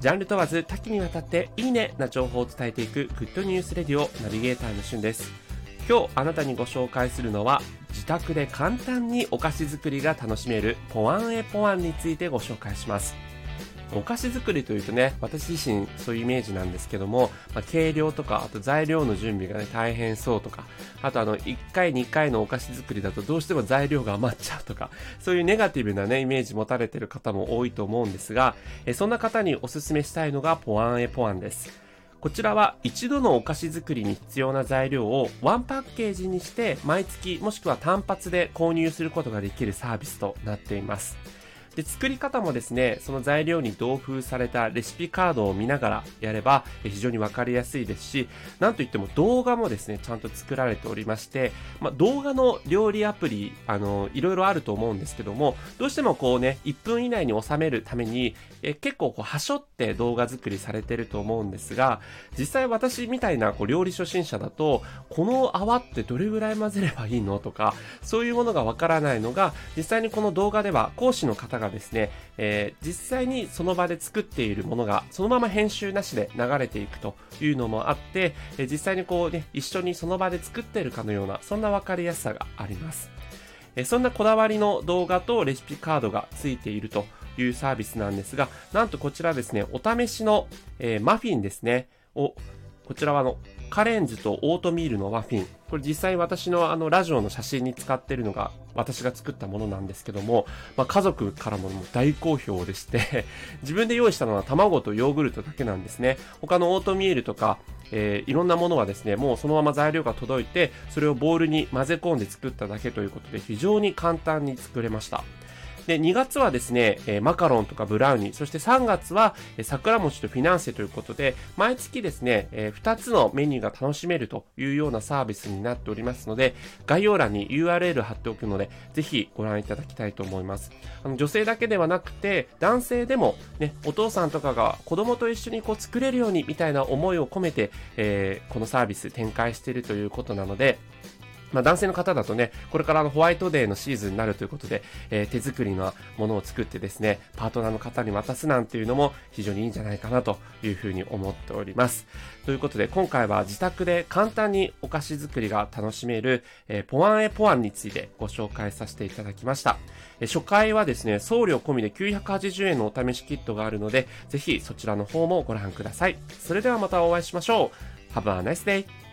ジャンル問わず多岐にわたっていいねな情報を伝えていくグッドニュースレディオナビゲーターのしゅんです。今日あなたにご紹介するのは自宅で簡単にお菓子作りが楽しめるポワンエポワンについてご紹介します。お菓子作りというとね、私自身そういうイメージなんですけども、まあ、計量とか、あと材料の準備がね、大変そうとか、あとあの、1回2回のお菓子作りだとどうしても材料が余っちゃうとか、そういうネガティブなね、イメージ持たれてる方も多いと思うんですが、えそんな方におすすめしたいのがポワンエポワンです。こちらは一度のお菓子作りに必要な材料をワンパッケージにして毎月もしくは単発で購入することができるサービスとなっています。で、作り方もですね、その材料に同封されたレシピカードを見ながらやれば非常にわかりやすいですし、なんといっても動画もですね、ちゃんと作られておりまして、まあ、動画の料理アプリ、あの、いろいろあると思うんですけども、どうしてもこうね、1分以内に収めるために、え結構こう、はしょって動画作りされてると思うんですが、実際私みたいなこう料理初心者だと、この泡ってどれぐらい混ぜればいいのとか、そういうものがわからないのが、実際にこの動画では講師の方がですね、えー、実際にその場で作っているものがそのまま編集なしで流れていくというのもあって、え、実際にこうね、一緒にその場で作っているかのような、そんなわかりやすさがあります。え、そんなこだわりの動画とレシピカードがついているというサービスなんですが、なんとこちらですね、お試しの、えー、マフィンですね、を、こちらはあの、カレンズとオートミールのマフィン。これ実際私のあのラジオの写真に使ってるのが私が作ったものなんですけども、まあ、家族からも大好評でして 自分で用意したのは卵とヨーグルトだけなんですね。他のオートミールとか、えー、いろんなものはですね、もうそのまま材料が届いて、それをボウルに混ぜ込んで作っただけということで非常に簡単に作れました。で、2月はですね、えマカロンとかブラウニー、そして3月は、え桜餅とフィナンセということで、毎月ですね、え2つのメニューが楽しめるというようなサービスになっておりますので、概要欄に URL 貼っておくので、ぜひご覧いただきたいと思います。あの女性だけではなくて、男性でもね、お父さんとかが子供と一緒にこう作れるようにみたいな思いを込めて、えー、このサービス展開しているということなので、まあ、男性の方だとね、これからのホワイトデーのシーズンになるということで、えー、手作りのものを作ってですね、パートナーの方に渡すなんていうのも非常にいいんじゃないかなというふうに思っております。ということで、今回は自宅で簡単にお菓子作りが楽しめる、えー、ポワンエポワンについてご紹介させていただきました。えー、初回はですね、送料込みで980円のお試しキットがあるので、ぜひそちらの方もご覧ください。それではまたお会いしましょう。Have a nice day!